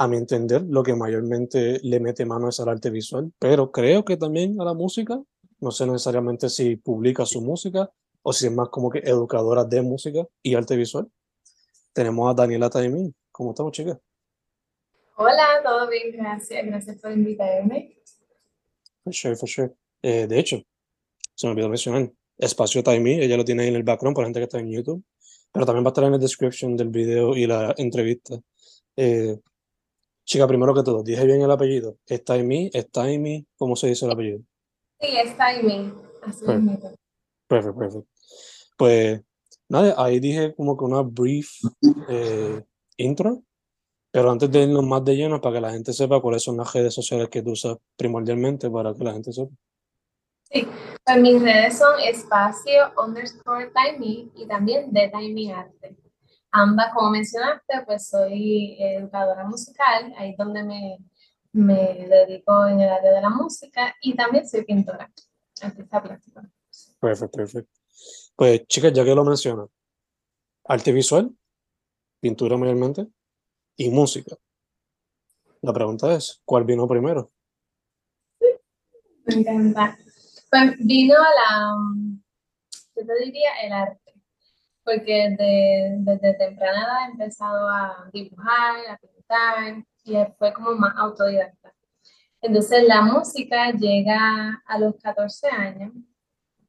a mi entender, lo que mayormente le mete mano es al arte visual, pero creo que también a la música. No sé necesariamente si publica su música o si es más como que educadora de música y arte visual. Tenemos a Daniela Taimín. ¿Cómo estamos, chicas? Hola, todo bien, gracias. Gracias por invitarme. For sure, for sure. Eh, de hecho, se me olvidó mencionar, Espacio Taimí, ella lo tiene ahí en el background para gente que está en YouTube, pero también va a estar en la description del video y la entrevista. Eh, Chica, primero que todo, dije bien el apellido. ¿Es Taimi? ¿Es Taimi? ¿Cómo se dice el apellido? Sí, es Taimi. Así Perfecto. Perfecto, perfecto. Pues nada, ahí dije como que una brief eh, intro, pero antes de irnos más de lleno, para que la gente sepa cuáles son las redes sociales que tú usas primordialmente, para que la gente sepa. Sí, pues mis redes son espacio underscore Taimi y también de Taimi Arte. Ambas, como mencionaste, pues soy educadora musical, ahí es donde me, me dedico en el área de la música y también soy pintora, artista plástica. Perfecto, perfecto. Pues chicas, ya que lo mencionas, arte visual, pintura mayormente y música. La pregunta es, ¿cuál vino primero? Me encanta. Pues vino la, yo te diría, el arte porque desde temprana edad he empezado a dibujar, a pintar, y fue como más autodidacta. Entonces la música llega a los 14 años.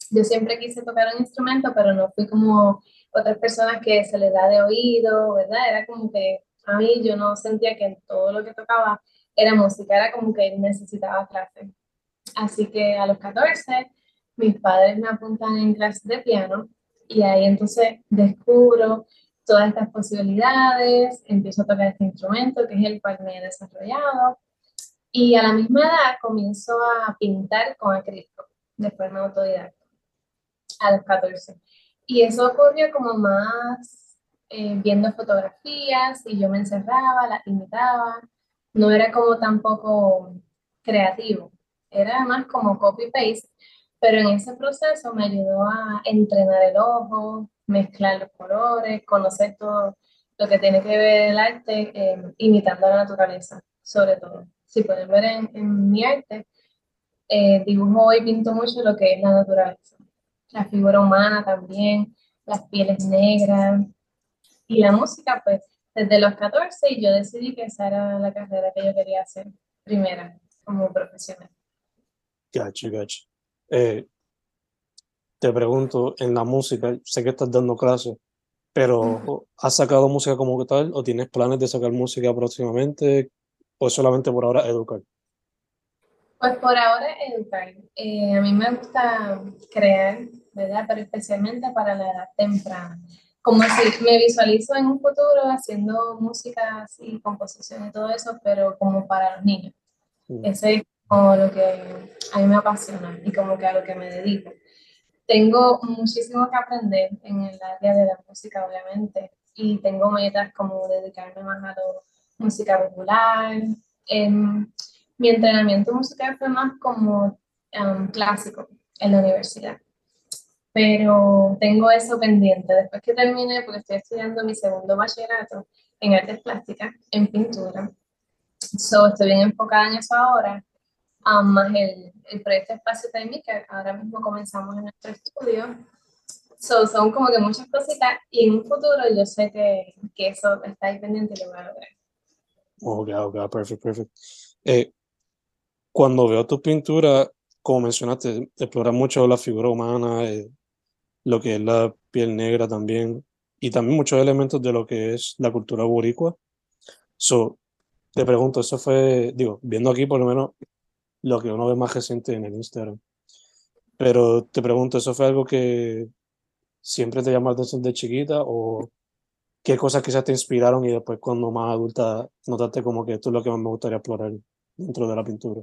Yo siempre quise tocar un instrumento, pero no fui como otras personas que se les da de oído, ¿verdad? Era como que a mí yo no sentía que todo lo que tocaba era música, era como que necesitaba clase. Así que a los 14 mis padres me apuntan en clases de piano y ahí entonces descubro todas estas posibilidades, empiezo a tocar este instrumento, que es el cual me he desarrollado, y a la misma edad comienzo a pintar con acrílico de forma autodidacta, a los 14. Y eso ocurrió como más eh, viendo fotografías y yo me encerraba, las imitaba, no era como tampoco creativo, era más como copy-paste, pero en ese proceso me ayudó a entrenar el ojo, mezclar los colores, conocer todo lo que tiene que ver el arte, eh, imitando la naturaleza, sobre todo. Si pueden ver en, mi arte, eh, dibujo y pinto mucho lo que es la naturaleza. La figura humana también, las pieles negras y la música, pues desde los 14 y yo decidí que esa era la carrera que yo quería hacer primera como profesional. Gotcha, gotcha. Eh, te pregunto, en la música, sé que estás dando clases, pero ¿has sacado música como tal o tienes planes de sacar música próximamente o solamente por ahora educar? Pues por ahora educar. Eh, a mí me gusta crear, ¿verdad? Pero especialmente para la edad temprana. Como si me visualizo en un futuro haciendo música y composición y todo eso, pero como para los niños. Mm. Ese como lo que a mí me apasiona y como que a lo que me dedico. Tengo muchísimo que aprender en el área de la música, obviamente, y tengo metas como dedicarme más a lo música popular. Em, mi entrenamiento musical fue más como em, clásico en la universidad. Pero tengo eso pendiente. Después que termine, porque estoy estudiando mi segundo bachillerato en artes plásticas, en pintura. So, estoy bien enfocada en eso ahora. Más el, el proyecto Espacio Técnico, que ahora mismo comenzamos en nuestro estudio. So, son como que muchas cositas y en un futuro yo sé que, que eso está ahí pendiente y lo voy a lograr. Ok, ok, perfecto, perfecto. Eh, cuando veo tu pintura, como mencionaste, explora mucho la figura humana, eh, lo que es la piel negra también, y también muchos elementos de lo que es la cultura boricua. So, te pregunto, eso fue, digo, viendo aquí por lo menos lo que uno ve más reciente en el Instagram. Pero te pregunto, ¿eso fue algo que siempre te llamó la atención de chiquita o qué cosas quizás te inspiraron y después cuando más adulta notaste como que esto es lo que más me gustaría explorar dentro de la pintura?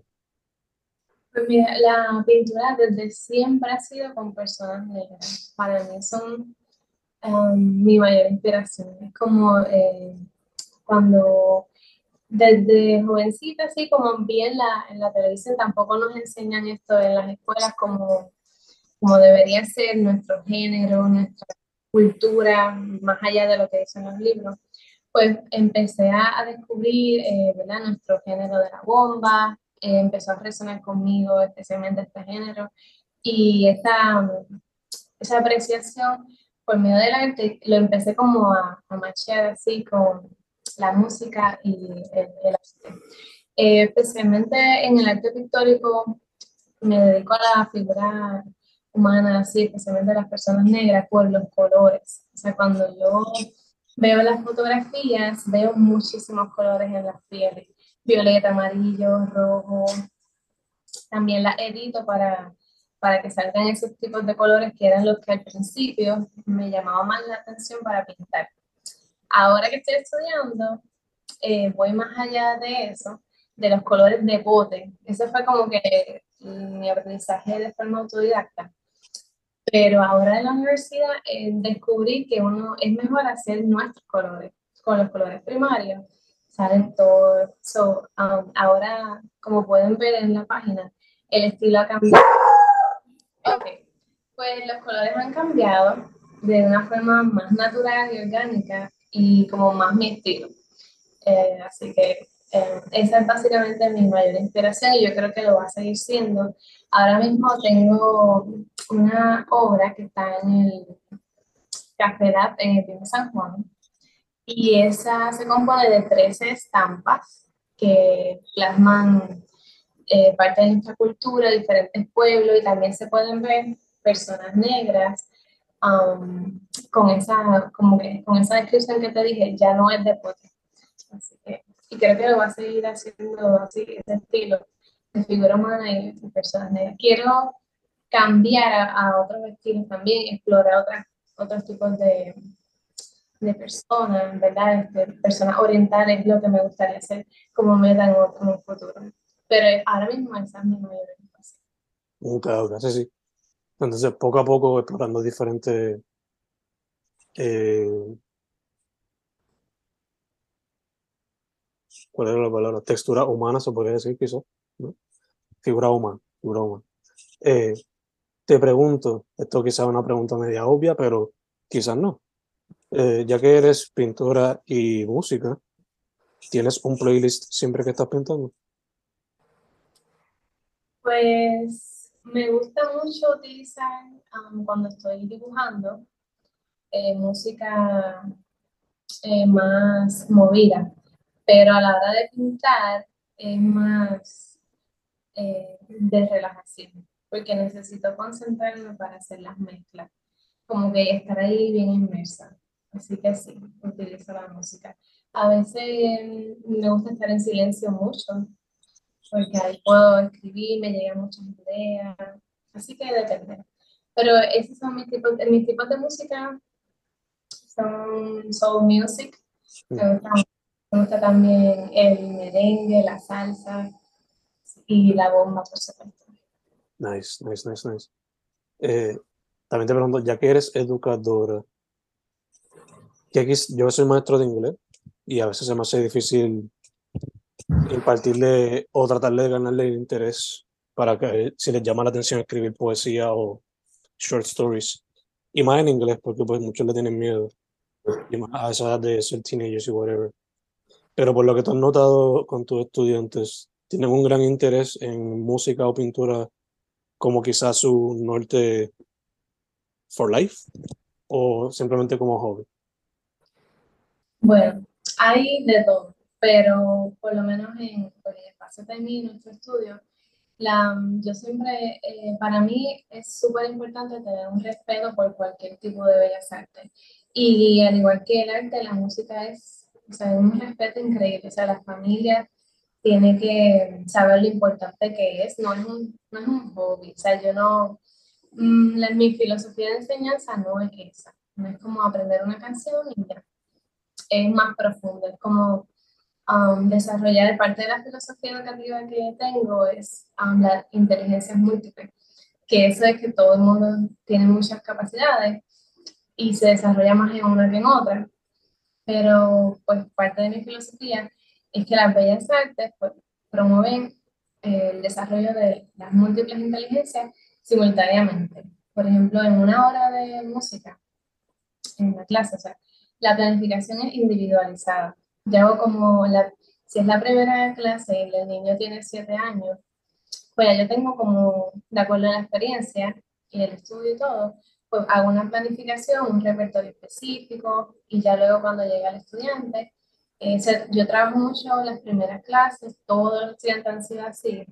Pues mira, la pintura desde siempre ha sido con personas negras. Para mí son um, mi mayor inspiración. Es como eh, cuando desde jovencita, así como vi en la, en la televisión, tampoco nos enseñan esto en las escuelas como, como debería ser nuestro género, nuestra cultura, más allá de lo que dicen los libros. Pues empecé a, descubrir eh, ¿verdad? nuestro género de la bomba, eh, empezó a resonar conmigo, especialmente este género, y esa, esa apreciación por medio del arte lo empecé como a, a machear así con la música y el, arte. Eh, especialmente en el arte pictórico me dedico a la figura humana, así, especialmente las personas negras, por los colores. O sea, cuando yo veo las fotografías, veo muchísimos colores en las pieles. Violeta, amarillo, rojo. También las edito para, para que salgan esos tipos de colores que eran los que al principio me llamaban más la atención para pintar. Ahora que estoy estudiando, eh, voy más allá de eso, de los colores de bote. Ese fue como que mi aprendizaje de forma autodidacta. Pero ahora en la universidad eh, descubrí que uno es mejor hacer nuestros colores, con los colores primarios, salen todos. So, um, ahora, como pueden ver en la página, el estilo ha cambiado. Ok, pues los colores han cambiado de una forma más natural y orgánica y como más mi estilo. Eh, así que eh, esa es básicamente mi mayor inspiración y yo creo que lo va a seguir siendo. Ahora mismo tengo una obra que está en el Café en el de San Juan y esa se compone de 13 estampas que plasman eh, parte de nuestra cultura, diferentes pueblos y también se pueden ver personas negras um, con, esa, como que, con esa descripción que te dije, ya no es deporte. Así que, y creo que lo va a seguir haciendo así, ese estilo de figura humana y de personas. Quiero cambiar a, otros estilos también, explorar otras, otros tipos de, de personas, ¿verdad? Este, personas orientales, lo que me gustaría hacer como meta en, en un futuro. Pero ahora mismo esa es mi mayor Claro, casi sí. Entonces, poco a poco explorando diferentes eh, ¿cuál era la palabra? Textura humana, se podría decir quizás, ¿no? Figura humana, figura humana. Eh, te pregunto, esto quizás es una pregunta media obvia, pero quizás no. Eh, ya que eres pintora y música, ¿tienes un playlist siempre que estás pintando? Pues me gusta mucho utilizar um, cuando estoy dibujando eh, música eh, más movida, pero a la hora de pintar es más eh, de relajación, porque necesito concentrarme para hacer las mezclas, como que estar ahí bien inmersa. Así que sí, utilizo la música. A veces me gusta estar en silencio mucho, porque ahí puedo escribir, me llegan muchas ideas, así que depende. Pero esos son mis tipos, mis tipos de música, son soul music, me gusta, me gusta también el merengue, la salsa y la bomba, por supuesto. Nice, nice, nice, nice. Eh, también te pregunto, ya que eres educadora, que aquí yo soy maestro de inglés y a veces se me hace difícil impartirle o tratarle de ganarle el interés para que si les llama la atención escribir poesía o short stories. Y más en inglés, porque pues muchos le tienen miedo. Y más a esa edad de ser teenagers y whatever. Pero por lo que tú has notado con tus estudiantes, tienen un gran interés en música o pintura como quizás su norte for life o simplemente como hobby. Bueno, hay de todo, pero por lo menos en, pues, el espacio de mí, nuestro estudio, la, yo siempre, eh, para mí es súper importante tener un respeto por cualquier tipo de bellas artes. Y al igual que el arte, la música es, o sea, un respeto increíble. O sea, la familia tiene que saber lo importante que es. No es un, no es un hobby. O sea, yo no, mm, mi filosofía de enseñanza no es esa. No es como aprender una canción y ya. Es más profundo. Es como um, desarrollar parte de la filosofía educativa que tengo es um, la inteligencia múltiple, que eso es que todo el mundo tiene muchas capacidades y se desarrolla más en una que en otra. Pero pues parte de mi filosofía es que las bellas artes pues, promueven el desarrollo de las múltiples inteligencias simultáneamente. Por ejemplo, en una hora de música, en la clase, o sea, la planificación es individualizada yo hago como, la, si es la primera clase y el niño tiene siete años, pues ya yo tengo como, de acuerdo a la experiencia y el estudio y todo, pues hago una planificación, un repertorio específico y ya luego cuando llega el estudiante, eh, yo trabajo mucho las primeras clases, todos los estudiantes han sido así,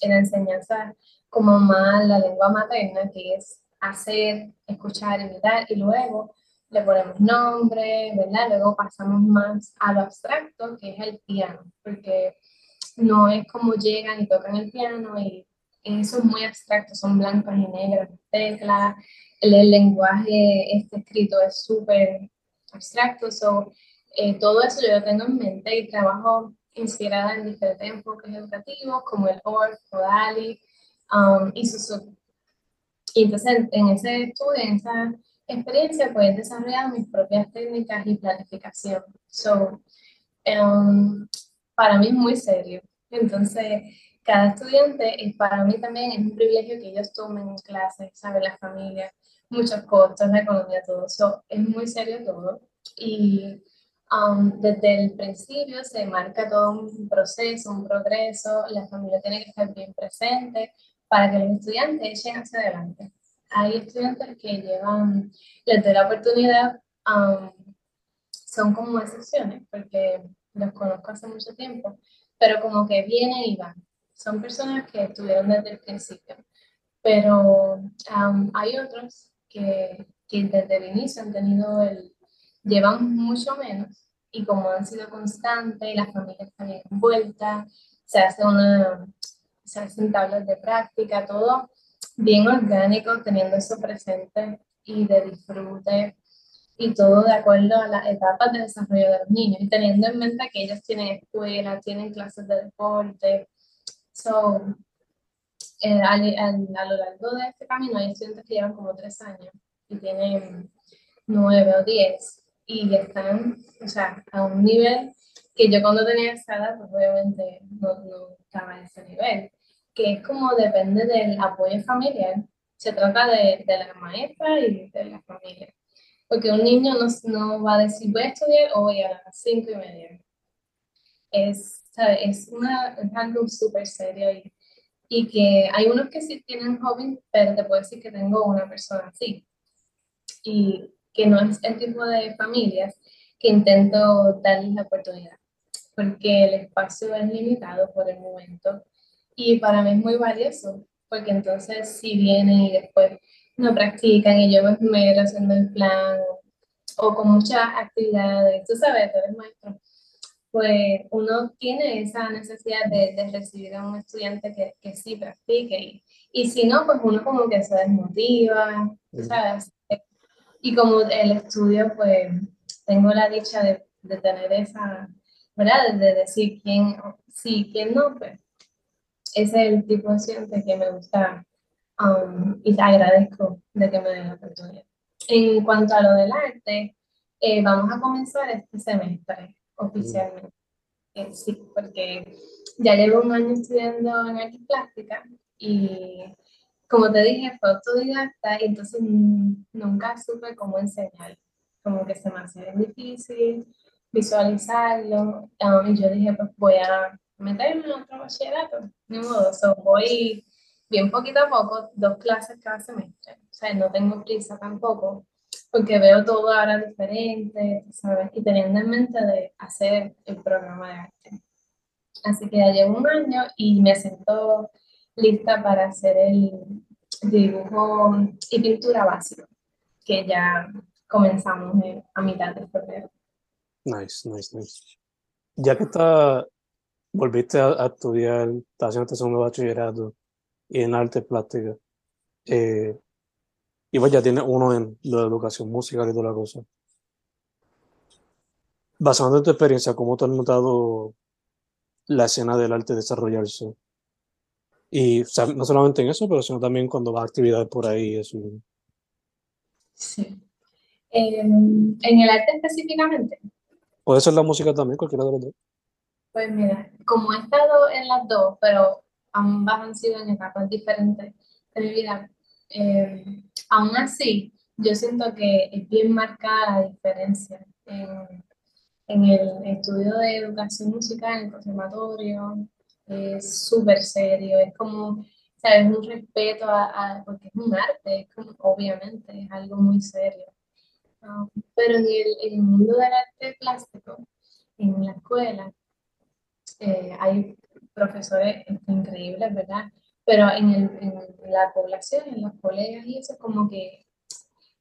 en la enseñanza como más la lengua materna, que es hacer, escuchar, imitar, y luego le ponemos nombre, ¿verdad? Luego pasamos más a lo abstracto, que es el piano, porque no es como llegan y tocan el piano y eso es muy abstracto, son blancas y negras teclas, el, lenguaje este escrito es súper abstracto, so, eh, todo eso yo lo tengo en mente y trabajo inspirada en diferentes enfoques educativos como el ORF, o DALI um, y Suzuki. Y entonces en ese estudio, en esa experiencia, pues he desarrollado mis propias técnicas y planificación. So, um, para mí es muy serio. Entonces, cada estudiante, es, para mí también es un privilegio que ellos tomen clases, saben la familia, muchos costos, la economía, todo. So, es muy serio todo. Y um, desde el principio se marca todo un proceso, un progreso, la familia tiene que estar bien presente para que los estudiantes echen hacia adelante hay estudiantes que llevan, les doy la oportunidad, son como excepciones, porque los conozco hace mucho tiempo, pero como que vienen y van. Son personas que estuvieron desde el principio, pero hay otros que, que, desde el inicio han tenido el, llevan mucho menos y como han sido constantes y la familia está bien envuelta, se hace una, se hacen tablas de práctica, todo bien orgánico, teniendo eso presente y de disfrute y todo de acuerdo a las etapas de desarrollo de los niños y teniendo en mente que ellos tienen escuela, tienen clases de deporte. So, eh, a, lo largo de este camino hay estudiantes que llevan como tres años y tienen nueve o diez y están, o sea, a un nivel que yo cuando tenía esa edad, pues obviamente no, no estaba en ese nivel que es como depende del apoyo familiar. Se trata de, de la maestra y de la familia. Porque un niño no, no va a decir voy a estudiar o voy a las cinco y media. Es, es, una, es algo súper serio y, y que hay unos que sí tienen hobby, pero te puedo decir que tengo una persona así. Y que no es el tipo de familias que intento darles la oportunidad, porque el espacio es limitado por el momento y para mí es muy valioso, porque entonces si vienen y después no practican y yo me esmero haciendo el plan o, con muchas actividades, tú sabes, tú eres maestro, pues uno tiene esa necesidad de, de recibir a un estudiante que, que sí practique y, y, si no, pues uno como que se desmotiva, ¿sabes? Y como el estudio, pues tengo la dicha de, de tener esa, ¿verdad? De decir quién sí, quién no, pues ese es el tipo de estudiante que me gusta um, y agradezco de que me den la oportunidad. En cuanto a lo del arte, Eh, vamos a comenzar este semestre oficialmente. Eh, sí, porque ya llevo un año estudiando en arte plástica y como te dije, fue autodidacta y entonces nunca supe cómo enseñar. Como que se me hacía difícil visualizarlo. Um, y yo dije, pues voy a meterme en otro bachillerato. Ni modo, so voy bien poquito a poco, dos clases cada semestre. O sea, no tengo prisa tampoco, porque veo todo ahora diferente, ¿sabes? Y teniendo en mente de hacer el programa de arte. Así que ya llevo un año y me siento lista para hacer el dibujo y pintura básico, que ya comenzamos a mitad de febrero. Nice, nice, nice. Ya que está, volviste a, estudiar, estás haciendo este segundo bachillerato y en arte plástica, eh, y pues ya tienes uno en la educación musical y toda la cosa. Basando en tu experiencia, ¿cómo te has notado la escena del arte desarrollarse? Y no solamente en eso, pero sino también cuando vas a actividades por ahí. Eso. Sí. en el arte específicamente. Puede ser la música también, cualquiera de los dos. Pues mira, como he estado en las dos, pero ambas han sido en etapas diferentes de mi vida, eh, aún así, yo siento que es bien marcada la diferencia en, en el estudio de educación musical en el conservatorio, es súper serio, es como, ¿sabes? Un respeto a, porque es un arte, es como, obviamente, es algo muy serio. Um, pero en el, en el, mundo del arte plástico, en la escuela, eh, hay profesores increíbles, ¿verdad? Pero en, el, en, la población, en los colegas y eso, como que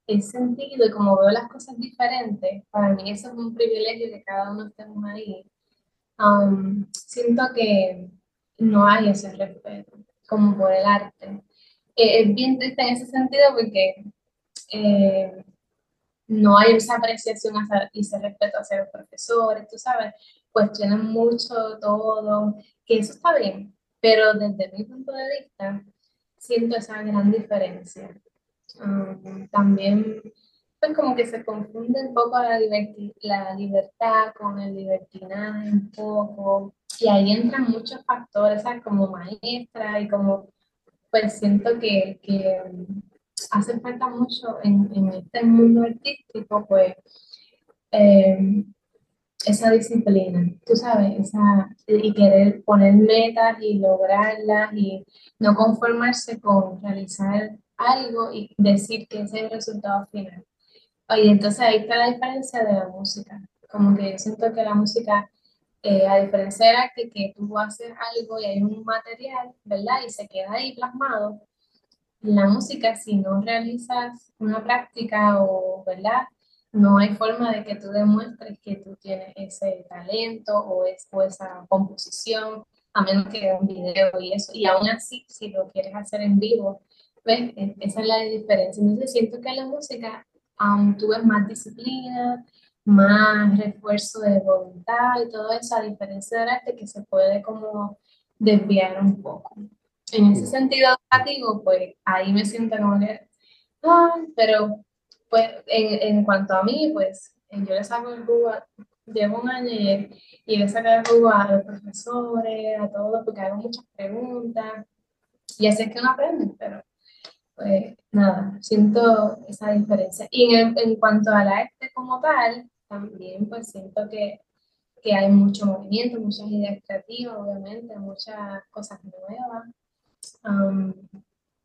el sentido y como veo las cosas diferentes, para mí eso es un privilegio que cada uno estemos ahí. Um, siento que no hay ese respeto, como por el arte. Eh, es bien triste en ese sentido porque eh, no hay esa apreciación y ese respeto hacia los profesores, tú sabes, cuestionan mucho todo, que eso está bien, pero desde mi punto de vista siento esa gran diferencia. Um, también pues como que se confunde un poco la, la libertad con el libertinaje un poco, y ahí entran muchos factores, ¿sabes? Como maestra y como, pues siento que, que hace falta mucho en, en, este mundo artístico, pues, eh, esa disciplina, tú sabes, esa, y querer poner metas y lograrlas y no conformarse con realizar algo y decir que ese es el resultado final. Y entonces ahí está la diferencia de la música. Como que yo siento que la música eh, a diferencia de arte, que tú haces algo y hay un material, ¿verdad? Y se queda ahí plasmado. La música, si no realizas una práctica o, ¿verdad? No hay forma de que tú demuestres que tú tienes ese talento o, es, o esa composición, a menos que un video y eso. Y aún así, si lo quieres hacer en vivo, pues e, esa es la diferencia. Entonces siento que la música, aún tú ves más disciplina, más refuerzo de voluntad y todo eso, a diferencia del arte que se puede como desviar un poco. En ese sentido educativo, pues ahí me siento como que, ah, pero pues en, en, cuanto a mí, pues yo le saco el jugo, llevo un año y, le saco el jugo a los profesores, a todos, porque hago muchas preguntas y así es que uno aprende, pero pues nada, siento esa diferencia. Y en, en cuanto al arte como tal, también pues siento que, que hay mucho movimiento, muchas ideas creativas, obviamente, muchas cosas nuevas.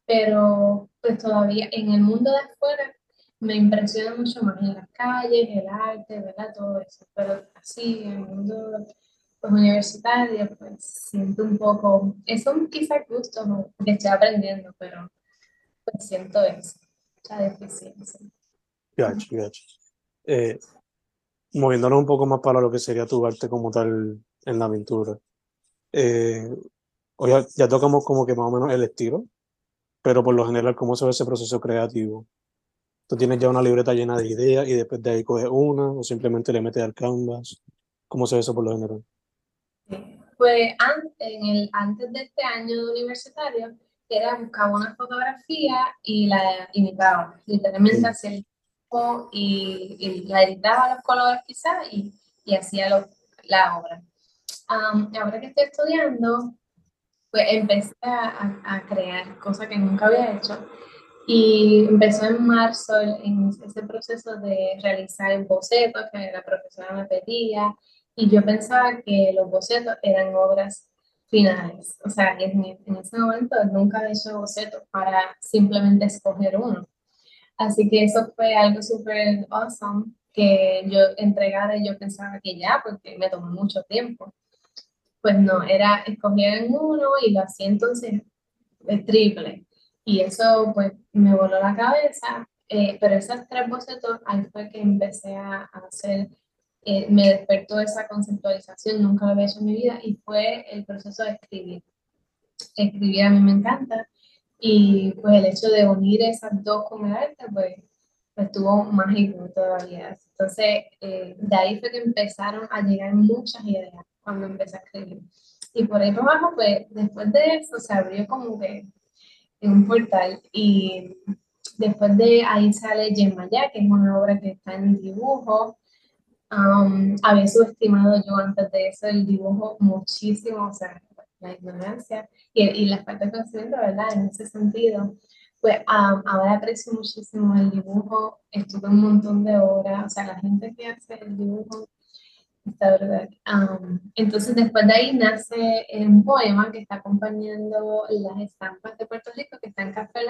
Pero pues todavía en el mundo de afuera me impresiona mucho más en las calles, el arte, ¿verdad? Todo eso. Pero así, en el mundo pues, universitario, pues siento un poco, son quizás gustos que estoy aprendiendo, pero pues siento eso, mucha deficiencia. Gotcha, gotcha. Eh, moviéndonos un poco más para lo que sería tu arte como tal en la pintura. Eh, ya, ya tocamos como que más o menos el estilo, pero por lo general, ¿cómo se ve ese proceso creativo? ¿Tú tienes ya una libreta llena de ideas y después de ahí coges una o simplemente le metes al canvas? ¿Cómo se ve eso por lo general? Pues antes, en el, antes de este año universitario, era buscaba una fotografía y la imitaba, literalmente hacía el y, y la editaba los colores quizás y, y hacía lo, la obra. ahora que estoy estudiando, pues empecé a, a, crear cosas que nunca había hecho y empezó en marzo en ese proceso de realizar bocetos que la profesora me pedía y yo pensaba que los bocetos eran obras finales. O sea, en, en ese momento nunca había hecho bocetos para simplemente escoger uno. Así que eso fue algo súper awesome que yo entregara y yo pensaba que ya, porque me tomó mucho tiempo. Pues no, era escoger en uno y lo hacía entonces triple. Y eso pues me voló la cabeza, eh, pero esos tres bocetos, ahí fue que empecé a, hacer, eh, me despertó esa conceptualización, nunca lo había hecho en mi vida, y fue el proceso de escribir. Escribir a mí me encanta, y pues el hecho de unir esas dos con el arte, pues, pues estuvo mágico todavía. Entonces, eh, de ahí fue que empezaron a llegar muchas ideas cuando empecé a escribir. Y por ahí por abajo, pues después de eso se abrió como que un portal y después de ahí sale Yemaya, que es una obra que está en dibujo. Um, había subestimado yo antes de eso el dibujo muchísimo, o sea, la ignorancia y, y la falta de conocimiento, ¿verdad? En ese sentido, pues um, ahora aprecio muchísimo el dibujo, estuve un montón de horas, o sea, la gente que hace el dibujo Está verdad. entonces, después de ahí nace un poema que está acompañando las estampas de Puerto Rico, que está en Café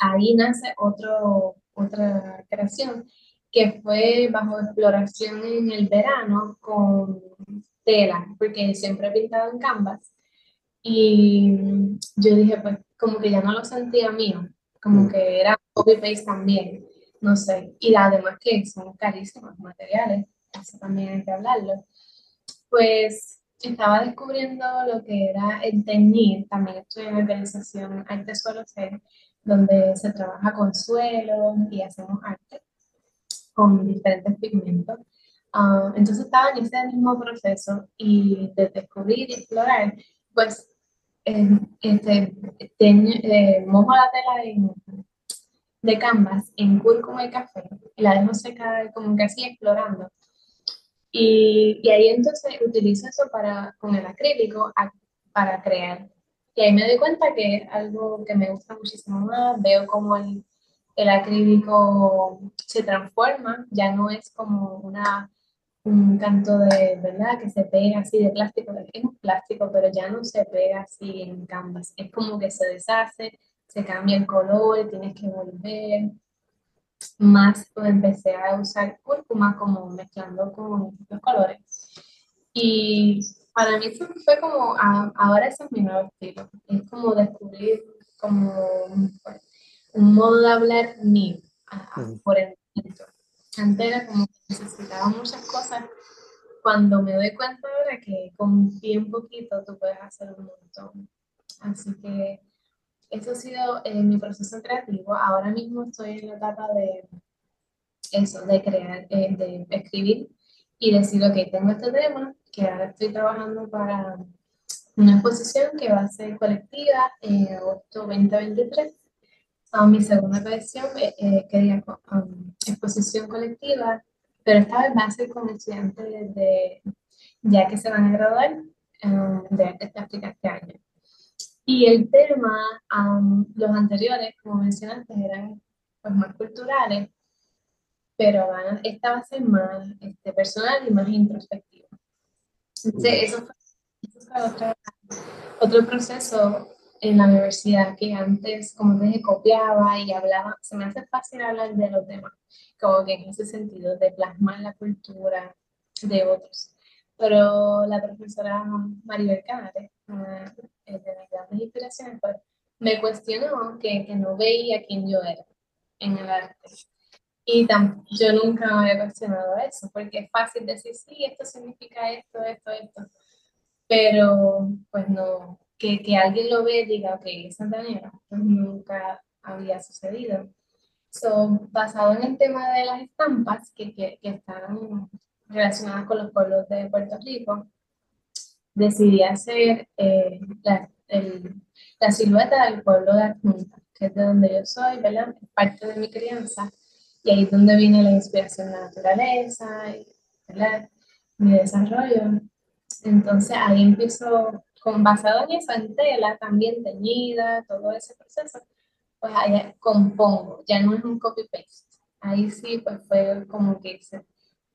Ahí nace otro, otra creación que fue bajo exploración en el verano con tela, porque siempre he pintado en canvas. Y yo dije, pues, como que ya no lo sentía mío, como mm. que era copy-paste también, no sé. Y además que son carísimos materiales eso también hay que hablarlo, pues estaba descubriendo lo que era el teñir, también estoy en organización Arte Suelo C, donde se trabaja con suelo y hacemos arte con diferentes pigmentos. Ah, entonces estaba en ese mismo proceso y de descubrir y explorar, pues este, eh, mojo la tela de canvas en cúrcuma y café y la dejo secar como que así explorando y, y, ahí entonces utilizo eso para, con el acrílico para crear. Y ahí me doy cuenta que es algo que me gusta muchísimo más. Veo como el, el acrílico se transforma, ya no es como una, un canto de, ¿verdad? Que se pega así de plástico, es un plástico, pero ya no se pega así en canvas. Es como que se deshace, se cambia el color, tienes que volver más pues, empecé a usar cúrcuma como mezclando con los colores. Y para mí eso fue como, ahora ese es mi nuevo estilo. Es como descubrir como un modo de hablar mío por el momento. Antes era como que necesitaba muchas cosas. Cuando me doy cuenta ahora que con bien poquito tú puedes hacer un montón. Así que eso ha sido eh, mi proceso creativo. Ahora mismo estoy en la etapa de eso, de crear, eh, de escribir y decir, ok, tengo este tema, que ahora estoy trabajando para una exposición que va a ser colectiva en agosto 2023. a mi segunda colección, eh, eh quería um, exposición colectiva, pero esta vez va a ser con estudiantes de, ya que se van a graduar um, de artes plásticas este año. Y el tema, los anteriores, como mencionaste, eran pues, más culturales, pero esta va a ser más este, personal y más introspectiva. Entonces, eso fue, otro, otro, proceso en la universidad que antes, como dije, copiaba y hablaba. Se me hace fácil hablar de los temas, como que en ese sentido, de plasmar la cultura de otros. Pero la profesora Maribel Canares, de mis grandes inspiraciones, pues, me cuestionó que, que, no veía quién yo era en el arte. Y yo nunca me había cuestionado eso, porque es fácil decir, sí, esto significa esto, esto, esto, pero pues no, que, que alguien lo ve y diga, ok, esa manera, pues nunca había sucedido. So, basado en el tema de las estampas que, que, que están relacionadas con los pueblos de Puerto Rico, decidí hacer eh, la, la, silueta del pueblo de Adjunta, que es de donde yo soy, ¿verdad? Es parte de mi crianza. Y ahí es donde viene la inspiración de la naturaleza, y, mi desarrollo. Entonces ahí empiezo, con, basado en eso, en tela, también teñida, todo ese proceso, pues ahí compongo, ya no es un copy-paste. Ahí sí, pues fue como que hice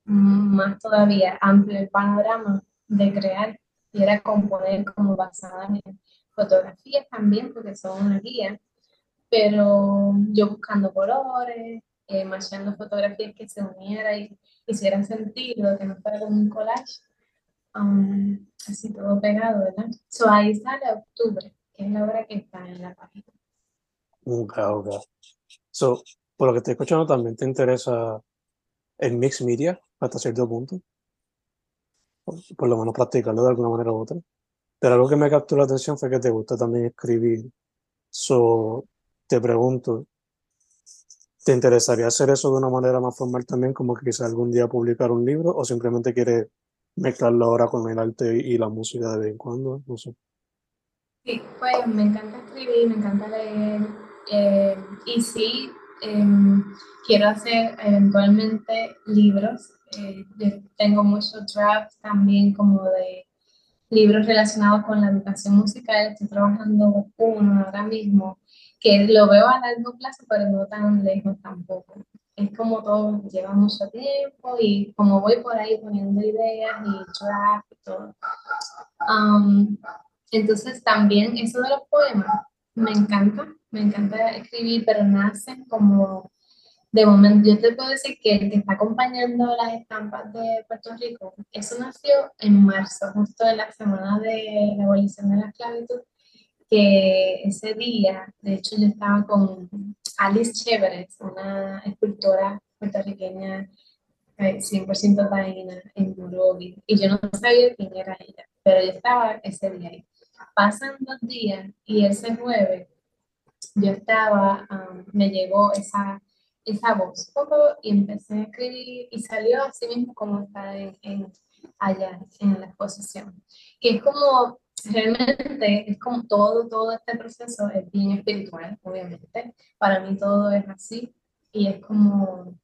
más todavía amplio el panorama de crear y era componer como basada en fotografías también, porque son una guía, pero yo buscando colores, eh, fotografías que se unieran y hicieran sentido, que no fuera como un collage, um, así todo pegado, ¿verdad? So ahí sale octubre, que es la obra que está en la página. Ok, ok. So, por lo que estoy escuchando, también te interesa el mix media hasta cierto punto. Por, lo menos practicarlo de alguna manera u otra. Pero algo que me capturó la atención fue que te gusta también escribir. So, te pregunto, ¿te interesaría hacer eso de una manera más formal también, como que quizás algún día publicar un libro, o simplemente quieres mezclarlo ahora con el arte y la música de vez en cuando? No sé. Sí, pues me encanta escribir, me encanta leer, eh, y sí, em, quiero hacer eventualmente libros. Eh, tengo muchos drafts también como de libros relacionados con la educación musical. Estoy trabajando uno ahora mismo que lo veo a largo plazo, pero no tan lejos tampoco. Es como todo lleva mucho tiempo y como voy por ahí poniendo ideas y drafts y todo. Um, entonces también eso de los poemas me encanta, me encanta escribir, pero nacen como de momento, yo te puedo decir que el que está acompañando las estampas de Puerto Rico, eso nació en marzo, justo en la semana de la abolición de la esclavitud, que ese día, de hecho yo estaba con Alice Chéveres, una escultora puertorriqueña 100% taína en Murovi, y yo no sabía quién era ella, pero yo estaba ese día ahí. Pasan dos días y ese jueves yo estaba, um, me llegó esa esa voz poco y empecé a escribir y salió así mismo como está en, allá en la exposición. Que es como, realmente es como todo, todo este proceso es bien espiritual, obviamente. Para mí todo es así y es como,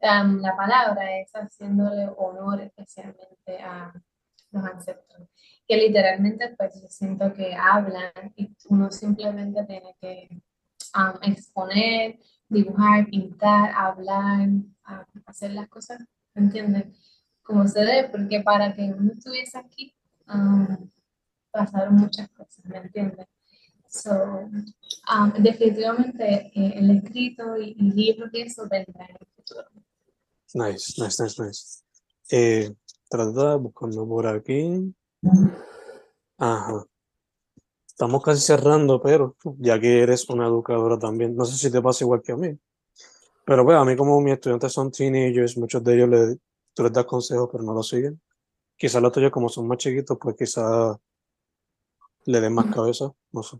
la palabra es haciéndole honor especialmente a los ancestros, que literalmente pues yo siento que hablan y uno simplemente tiene que exponer dibujar, pintar, hablar, hacer las cosas, ¿me entiendes? Como se debe, porque para que uno estuviese aquí, um, pasaron muchas cosas, ¿me entiendes? So, um, definitivamente eh, el escrito y, y libros y eso vendrá en el futuro. Nice, nice, nice, nice. Eh, trata buscando por aquí. Ajá. Estamos casi cerrando, pero ya que eres una educadora también, no sé si te pasa igual que a mí, pero pues a mí como mis estudiantes son teenagers, muchos de ellos le, tú les das consejos, pero no lo siguen. Quizás los tuyos como son más chiquitos, pues quizás le den más cabeza, no sé.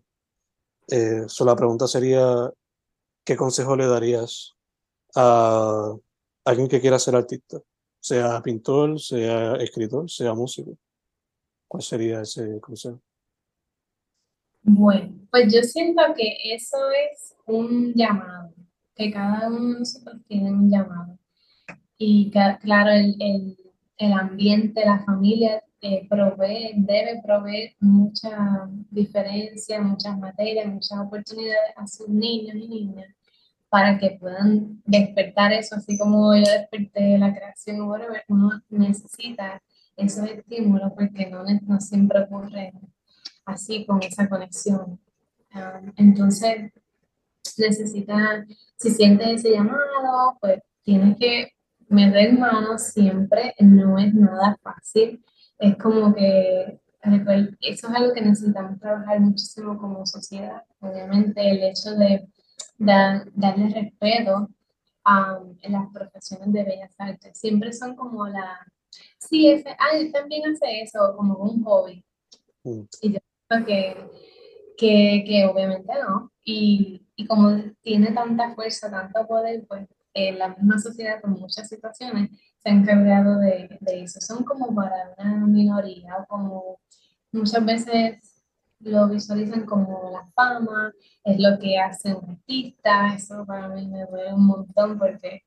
Eh, la pregunta sería, ¿qué consejo le darías a alguien que quiera ser artista? Sea pintor, sea escritor, sea músico. ¿Cuál sería ese consejo? Bueno, pues yo siento que eso es un llamado, que cada uno de nosotros tiene un llamado. Y claro, el, el, el ambiente, la familia eh, provee, debe proveer mucha diferencia, muchas materias, muchas oportunidades a sus niños y niñas para que puedan despertar eso, así como yo desperté la creación, uno necesita esos estímulos porque no, no siempre ocurre así con esa conexión. Entonces, necesita, si sientes ese llamado, pues tienes que meter manos siempre, no es nada fácil. Es como que eso es algo que necesitamos trabajar muchísimo como sociedad. Obviamente el hecho de darle respeto a las profesiones de bellas artes siempre son como la, sí, ese, ah, también hace eso, como un hobby. Mm. Y yo que, que, que obviamente no. Y, y, como tiene tanta fuerza, tanto poder, pues en la misma sociedad con muchas situaciones se ha encargado de, de, eso. Son como para una minoría o como muchas veces lo visualizan como la fama, es lo que hace un artista, eso para mí me duele un montón porque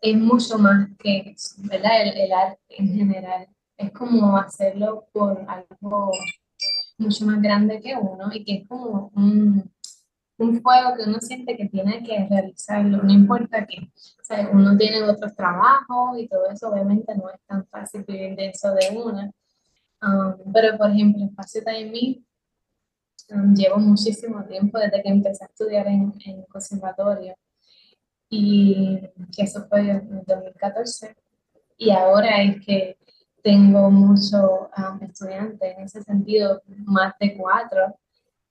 es mucho más que ¿verdad? El, el arte en general. Es como hacerlo por algo mucho más grande que uno y que es como un, un fuego que uno siente que tiene que realizarlo, no importa que o sea, uno tiene otros trabajos y todo eso, obviamente no es tan fácil vivir de eso de una. Um, pero, por ejemplo, Espacio Time um, llevo muchísimo tiempo desde que empecé a estudiar en, en conservatorio y que eso fue en 2014 y ahora es que tengo muchos um, en ese sentido, más de cuatro,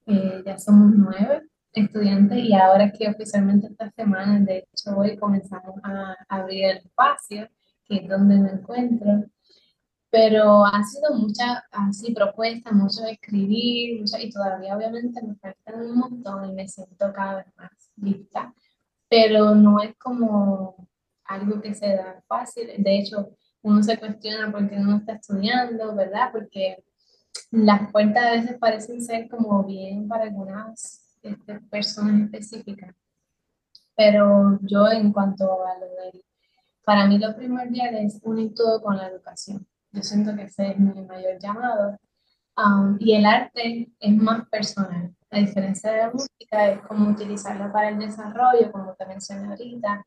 eh, ya somos nueve estudiantes y ahora que oficialmente esta semana, de hecho hoy comenzamos a, abrir el espacio, que es donde me encuentro, pero ha sido mucha así propuestas, mucho escribir, mucho, y todavía obviamente me faltan un montón y me siento cada vez más lista, pero no es como algo que se da fácil, de hecho uno se cuestiona por qué uno está estudiando, ¿verdad? Porque las puertas a veces parecen ser como bien para algunas este, personas específicas. Pero yo en cuanto a lo de, para mí lo primordial es unir todo con la educación. Yo siento que ese es mi mayor llamado. Um, y el arte es más personal. La diferencia de la música es cómo utilizarla para el desarrollo, como te mencioné ahorita.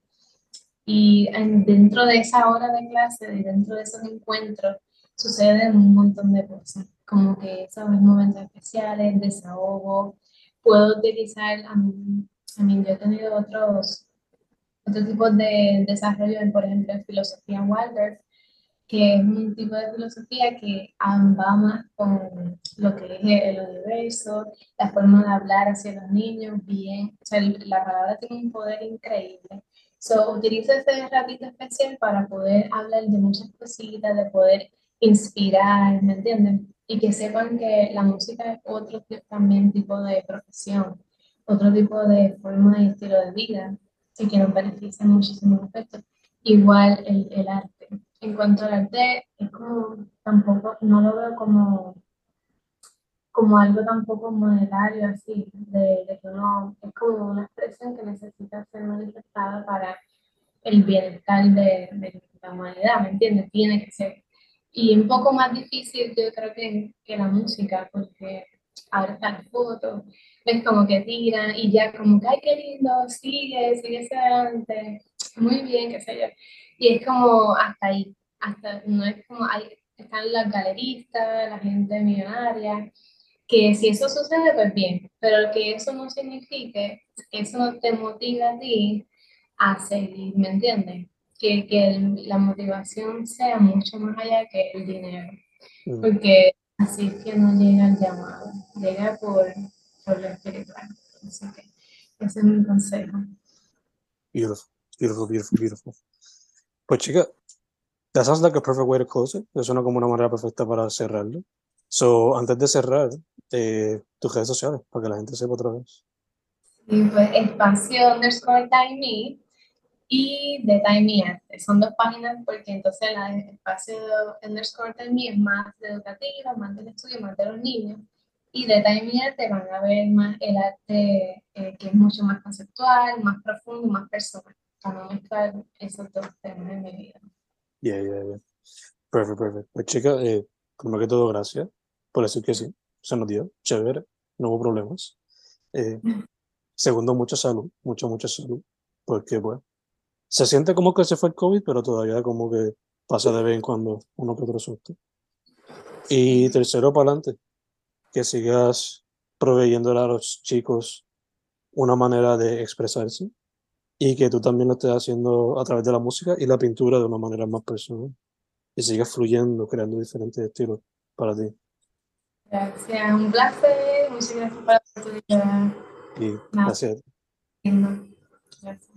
Y dentro de esa hora de clase, dentro de esos encuentros, suceden un montón de cosas, como que esos momentos especiales, desahogo, puedo utilizar, a mí, a mí yo he tenido otros, otros tipos de desarrollo, por ejemplo, en filosofía Waldorf, que es un tipo de filosofía que va más con lo que es el universo, la forma de hablar hacia los niños, bien, o sea, la palabra tiene un poder increíble. So, utilizo ese ratito especial para poder hablar de muchas cositas, de poder inspirar, ¿me entienden? Y que sepan que la música es otro también tipo de profesión, otro tipo de forma y estilo de vida, y que nos beneficia en muchísimos aspectos. Igual el, el arte. En cuanto al arte, es como, tampoco, no lo veo como, como algo tampoco modelario así, de, de que uno, es como una expresión que necesita ser manifestada para el bienestar de, de la humanidad, ¿me entiendes? Tiene que ser y un poco más difícil yo creo que, que la música, porque ahora está la foto, ves como que tira y ya como que, ay, qué lindo, sigue, sigue hacia adelante, muy bien, qué sé yo. Y es como hasta ahí, hasta, no es como, hay, están las galeristas, la gente millonaria, que si eso sucede, pues bien, pero que eso no signifique, que eso no te motiva a ti a seguir, ¿me entiendes? que, que la motivación sea mucho más allá que el dinero. Mm. Porque así es que no llega el llamado, llega por, por lo espiritual. Así que ese es mi consejo. Beautiful, beautiful, beautiful, beautiful. Pues chica, that sounds like a perfect way to close it. Es una como una manera perfecta para cerrarlo. So, antes de cerrar, eh, tus redes sociales, para que la gente sepa otra vez. Sí, pues espacio underscore time y de Time Arte. Son dos páginas porque entonces la espacio underscore Time es más educativa, más del estudio, más de los niños. Y de Time Arte van a ver más el arte eh, que es mucho más conceptual, más profundo, más personal. Para no mezclar esos dos temas en mi vida. Yeah, yeah, yeah. Perfecto, perfecto. Pues chica, eh, primero que todo, gracias por decir que sí. Se nos dio, chévere, no hubo problemas. Eh, segundo, mucha salud, mucha, mucha salud. Porque, bueno, se siente como que se fue el COVID, pero todavía como que pasa de vez en cuando uno que otro susto. Y tercero, para adelante, que sigas proveyéndole a los chicos una manera de expresarse y que tú también lo estés haciendo a través de la música y la pintura de una manera más personal y sigas fluyendo, creando diferentes estilos para ti. Gracias, un placer, muchas gracias por tu vida. Y gracias. Gracias.